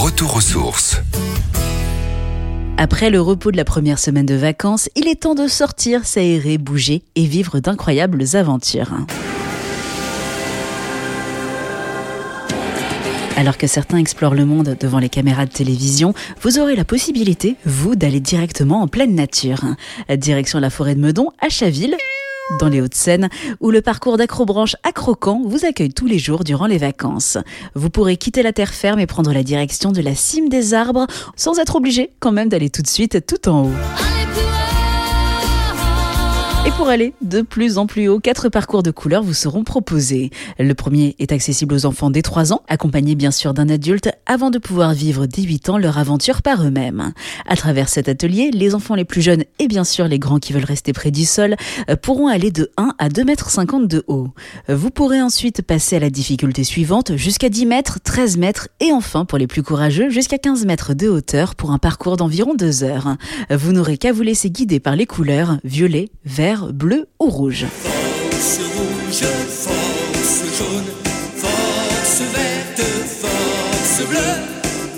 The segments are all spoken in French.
Retour aux sources. Après le repos de la première semaine de vacances, il est temps de sortir, s'aérer, bouger et vivre d'incroyables aventures. Alors que certains explorent le monde devant les caméras de télévision, vous aurez la possibilité, vous, d'aller directement en pleine nature. Direction la forêt de Meudon, à Chaville, dans les Hauts-de-Seine, où le parcours d'acrobranche à vous accueille tous les jours durant les vacances. Vous pourrez quitter la terre ferme et prendre la direction de la cime des arbres, sans être obligé quand même d'aller tout de suite tout en haut. Pour aller de plus en plus haut, quatre parcours de couleurs vous seront proposés. Le premier est accessible aux enfants dès 3 ans, accompagnés bien sûr d'un adulte, avant de pouvoir vivre dès 8 ans leur aventure par eux-mêmes. À travers cet atelier, les enfants les plus jeunes et bien sûr les grands qui veulent rester près du sol euh, pourront aller de 1 à 2 mètres 50 de haut. Vous pourrez ensuite passer à la difficulté suivante jusqu'à 10 mètres, 13 mètres et enfin pour les plus courageux jusqu'à 15 mètres de hauteur pour un parcours d'environ 2 heures. Vous n'aurez qu'à vous laisser guider par les couleurs violet, vert, bleu ou rouge. Force rouge, force jaune, force verte, force bleue,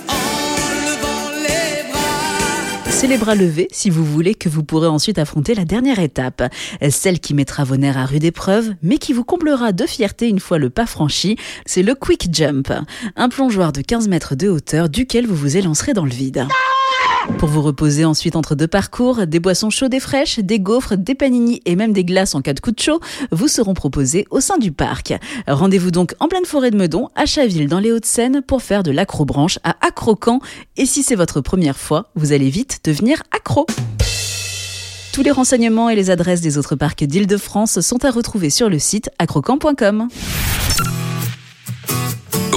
en levant les bras. C'est les bras levés si vous voulez que vous pourrez ensuite affronter la dernière étape, celle qui mettra vos nerfs à rude épreuve, mais qui vous comblera de fierté une fois le pas franchi, c'est le quick jump, un plongeoir de 15 mètres de hauteur duquel vous vous élancerez dans le vide. Pour vous reposer ensuite entre deux parcours, des boissons chaudes et fraîches, des gaufres, des panini et même des glaces en cas de coup de chaud vous seront proposés au sein du parc. Rendez-vous donc en pleine forêt de Meudon, à Chaville dans les Hauts-de-Seine pour faire de l'acrobranche à Acrocan. Et si c'est votre première fois, vous allez vite devenir accro. Tous les renseignements et les adresses des autres parcs d'Île-de-France sont à retrouver sur le site acrocan.com.